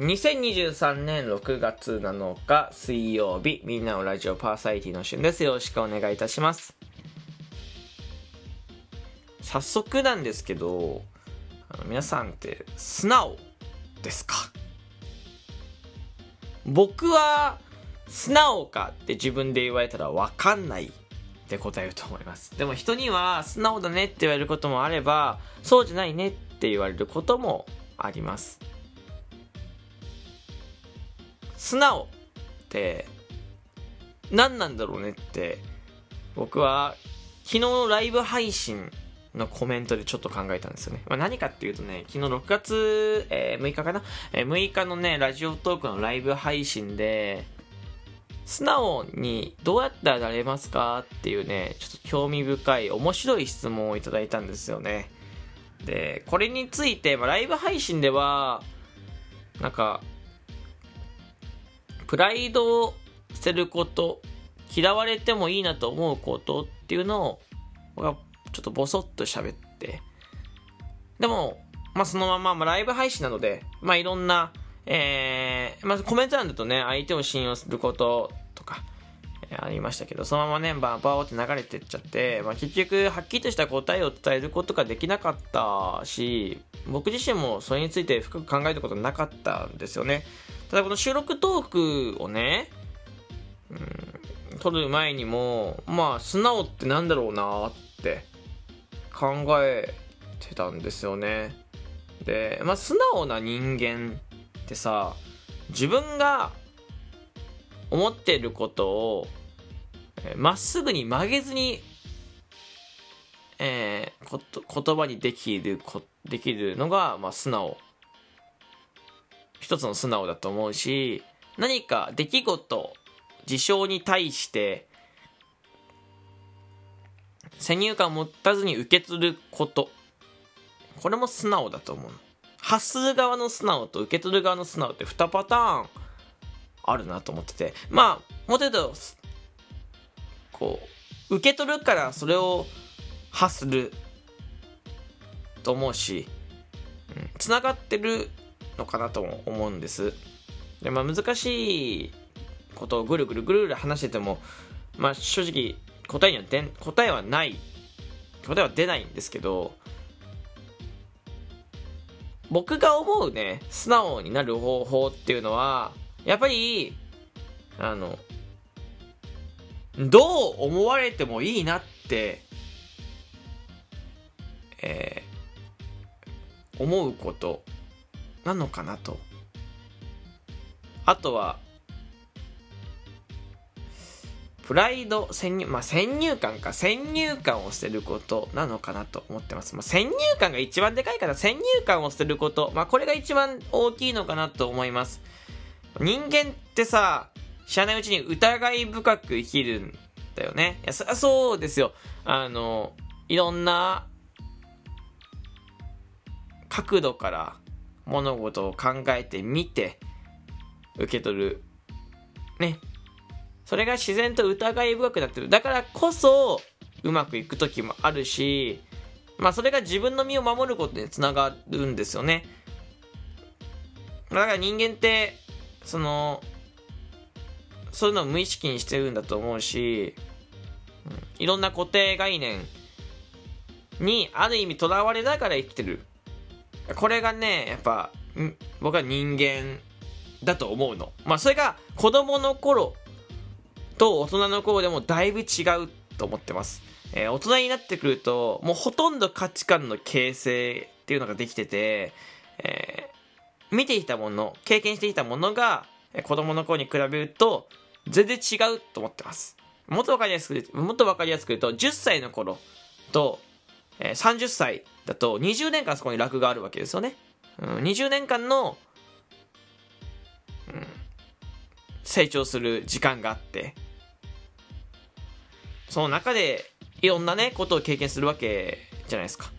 2023年6月7日水曜日みんなのラジオパーサイティの旬です。よろしくお願いいたします。早速なんですけどあの皆さんって素直ですか？僕は素直かって自分で言われたら分かんないって答えると思います。でも人には素直だねって言われることもあればそうじゃないねって言われることもあります。素直って何なんだろうねって僕は昨日のライブ配信のコメントでちょっと考えたんですよね。まあ、何かっていうとね、昨日6月、えー、6日かな、えー、6日のね、ラジオトークのライブ配信で、素直にどうやったらなれますかっていうね、ちょっと興味深い、面白い質問をいただいたんですよね。で、これについて、まあ、ライブ配信では、なんか、プライドを捨てること、嫌われてもいいなと思うことっていうのを、僕はちょっとボソッと喋って、でも、まあ、そのまま、まあ、ライブ配信なので、まあ、いろんな、えー、まあ、コメント欄だとね、相手を信用することとか、ありましたけど、そのままね、バーバーって流れてっちゃって、まあ、結局、はっきりとした答えを伝えることができなかったし、僕自身もそれについて深く考えたことなかったんですよね。ただこの収録トークをね、うん、撮る前にも、まあ、素直ってなんだろうなって考えてたんですよね。で、まあ、素直な人間ってさ、自分が思ってることをまっすぐに曲げずに、えー、こと言葉にできるこできるのが、まあ、素直一つの素直だと思うし何か出来事事象に対して先入観を持たずに受け取ること。これも素直だと思う発する側の素直と受け取る側の素直って2パターンあるなと思ってて。まあもっと言うとこう受け取るからそれを発すると思うしつな、うん、がってるのかなと思うんです。でまあ難しいことをぐるぐるぐるぐる話しててもまあ正直答えにはで答えはない答えは出ないんですけど僕が思うね素直になる方法っていうのはやっぱりあのどう思われてもいいなってえー、思うこと。なのかなとあとはプライド、先入、まあ、先入観か、先入観を捨てることなのかなと思ってます。まあ、先入観が一番でかいから、先入観を捨てること、まあ、これが一番大きいのかなと思います。人間ってさ、知らないうちに疑い深く生きるんだよね。いや、そりゃそうですよ。あの、いろんな角度から物事を考えてみて、受け取る。ね。それが自然と疑い深くなってる。だからこそ、うまくいく時もあるし、まあそれが自分の身を守ることにつながるんですよね。だから人間って、その、そういうのを無意識にしてるんだと思うし、いろんな固定概念にある意味とらわれながら生きてる。これがね、やっぱ、僕は人間だと思うの。まあそれが子供の頃と大人の頃でもだいぶ違うと思ってます。えー、大人になってくると、もうほとんど価値観の形成っていうのができてて、えー、見ていたもの、経験していたものが、子供の頃に比べると、全然違うと思ってます。もっとわかりやすく、もっとわかりやすく言うと、10歳の頃と、えー、30歳だと20年間そこに楽があるわけですよね。うん、20年間の、うん、成長する時間があって、その中でいろんなね、ことを経験するわけじゃないですか。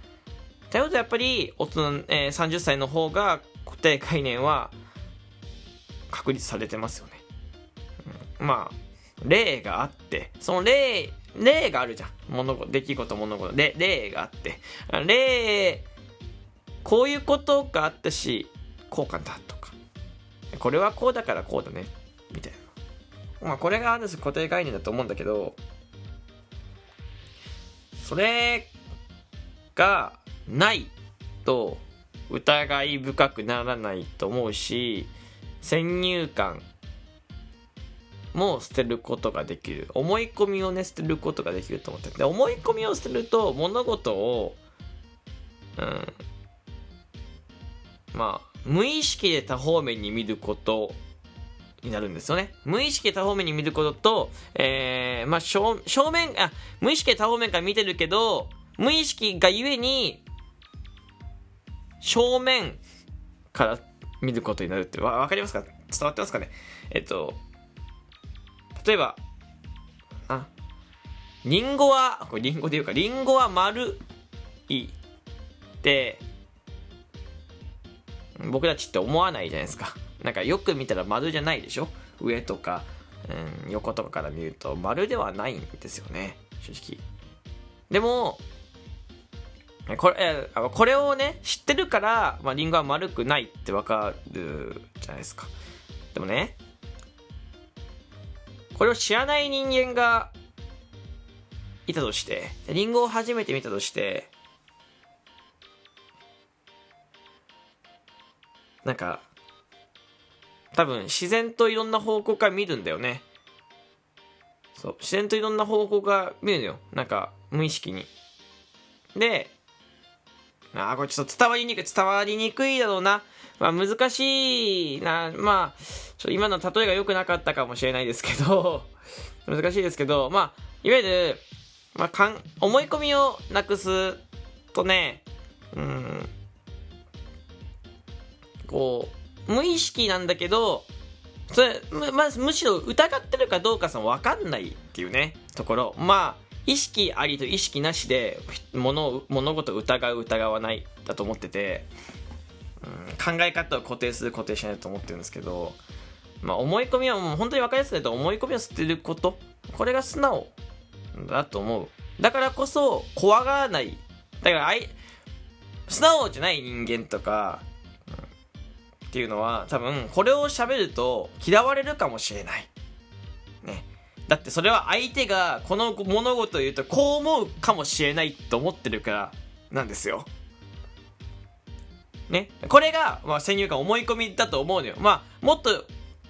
ということやっぱり、大人、えー、30歳の方が固定概念は確立されてますよね。うん、まあ、例があって、その例、例があるじゃん。物事、出来事、物事、例、例があって、例、こういうことがあったし、こうかなとか。これはこうだからこうだねみたいなまあこれがある種固定概念だと思うんだけどそれがないと疑い深くならないと思うし先入観も捨てることができる。思い込みをね捨てることができると思ってで思い込みを捨てると物事をうんまあ無意識で多方面に見ることになるんですよね。無意識で多方面に見ることと、えー、まあ正、正面、あ、無意識で多方面から見てるけど、無意識がゆえに、正面から見ることになるってわ、わかりますか？伝わってますかね？えっと、例えば、あ、リンゴは、これリンゴで言うか、リンゴは丸いって、僕たちって思わないじゃないですか。なんかよく見たら丸じゃないでしょ？上とか、うん、横とかから見ると丸ではないんですよね。正直。でも、これ、これをね、知ってるから、まあ、リンゴは丸くないってわかるじゃないですか。でもね、これを知らない人間がいたとして、リンゴを初めて見たとして、なんか、多分自然といろんな方向から見るんだよね。そう、自然といろんな方向から見るのよ。なんか、無意識に。で、ああ、これちょっと伝わりにくい、伝わりにくいだろうな。まあ難しいな。まあ、ちょ今の例えが良くなかったかもしれないですけど、難しいですけど、まあ、いわゆる、まあ、かん、思い込みをなくすとね、うん、こう、無意識なんだけど、それ、まむしろ疑ってるかどうかさ分かんないっていうね、ところ。まあ、意識ありと意識なしで物物事を疑う疑わないだと思ってて、うん、考え方を固定する固定しないと思ってるんですけど、まあ、思い込みはもう本当に分かりやすいと思い込みを捨てること。これが素直。だと思う。だからこそ怖がらない。だから素直じゃない人間とかっていうのは多分これを喋ると嫌われるかもしれない。だってそれは相手がこの物事を言うとこう思うかもしれないと思ってるからなんですよ。ね？これが、まあ、先入観思い込みだと思うのよ。まあ、もっと、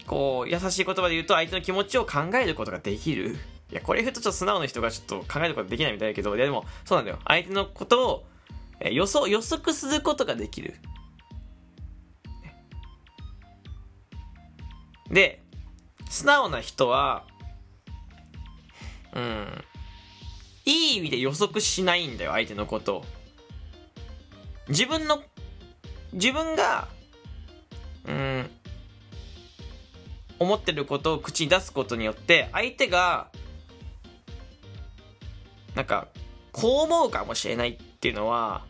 こう、優しい言葉で言うと相手の気持ちを考えることができる。いや、これ言うとちょっと素直な人がちょっと考えることができないみたいだけど、いやでも、そうなんだよ。相手のことを、予想、予測することができる。で、素直な人は、うん、いい意味で予測しないんだよ、相手のことを。自分の、自分が、うん、思ってることを口に出すことによって、相手が、なんか、こう思うかもしれないっていうのは、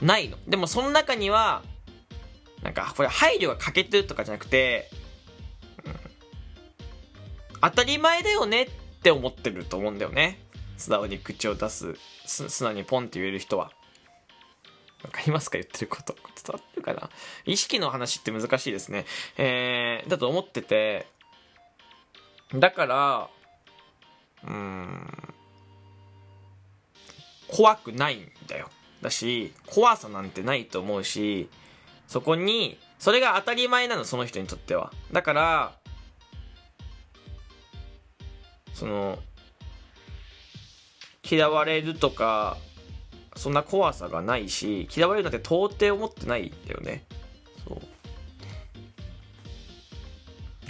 ないの。でもその中には、なんか、これ配慮が欠けてるとかじゃなくて、うん当たり前だよねってって思ってると思うんだよね。素直に口を出す、素直にポンって言える人は。わかりますか？言ってること。伝わってるかな？意識の話って難しいですね。えー、だと思ってて、だから、うーん、怖くないんだよ。だし、怖さなんてないと思うし、そこに、それが当たり前なの、その人にとっては。だから、その嫌われるとかそんな怖さがないし嫌われるなんて到底思ってないんだよね。そう。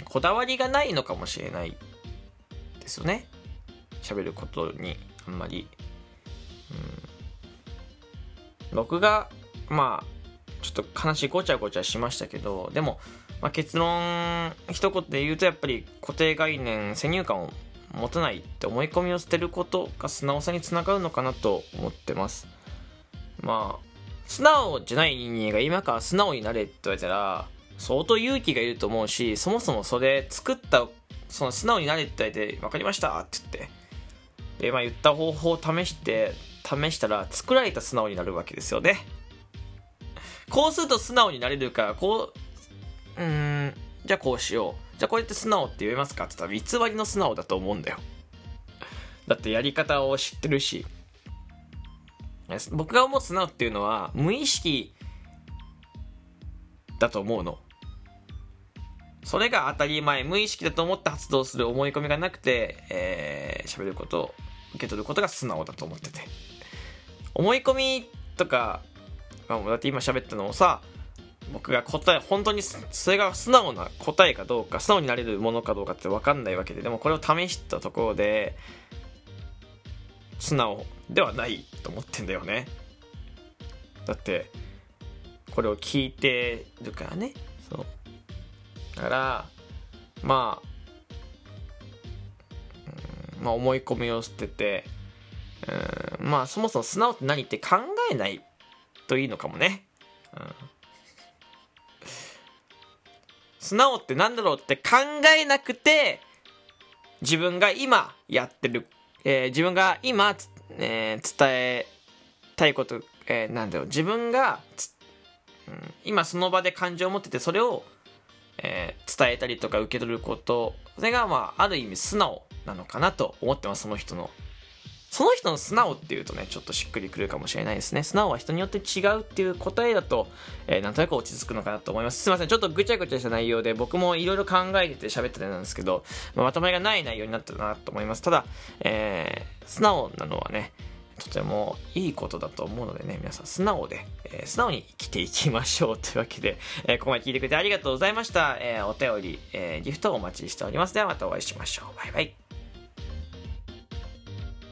こだわりがないのかもしれないですよね。喋ることにあんまり、うん、僕がまあちょっと話ごちゃごちゃしましたけどでも、まあ、結論一言で言うとやっぱり固定概念先入観を持たないって思い込みを捨てることが素直さにつながるのかなと思ってます。まあ素直じゃない人間が今から素直になれって言われたら相当勇気がいると思うしそもそもそれ作ったその素直になれって言われて分かりましたって言って。でまあ言った方法を試して試したら作られた素直になるわけですよね。こうすると素直になれるからこううんじゃあこうしよう。じゃあこれって素直って言えますかって言ったら偽りの素直だと思うんだよ。だってやり方を知ってるし。僕が思う素直っていうのは無意識だと思うの。それが当たり前無意識だと思って発動する思い込みがなくて、えー、ること受け取ることが素直だと思ってて。思い込みとか、だって今喋ったのもさ僕が答え本当にそれが素直な答えかどうか素直になれるものかどうかって分かんないわけででもこれを試したところで素直ではないと思ってんだよね。だってこれを聞いてるからね。そう。だからまあ、うん、まあ思い込みを捨ててうんまあそもそも素直って何って考えないといいのかもね、うん、素直って何だろうって考えなくて自分が今やってるえー、自分が今、えー、伝えたいこと、えー、なんだろう自分が、うん、今その場で感情を持っててそれを、えー、伝えたりとか受け取ることそれがまあある意味素直なのかなと思ってますその人の。その人の素直っていうとね、ちょっとしっくりくるかもしれないですね。素直は人によって違うっていう答えだと、えー、なんとなく落ち着くのかなと思います。すいません、ちょっとぐちゃぐちゃした内容で、僕もいろいろ考えてて喋ってたんですけど、ま、まとまりがない内容になったなと思います。ただ、えー、素直なのはね、とてもいいことだと思うのでね、皆さん素直で、えー、素直に生きていきましょうというわけで、えー、ここまで聞いてくれてありがとうございました。えー、お便り、えギフトをお待ちしております。ではまたお会いしましょう。バイバイ。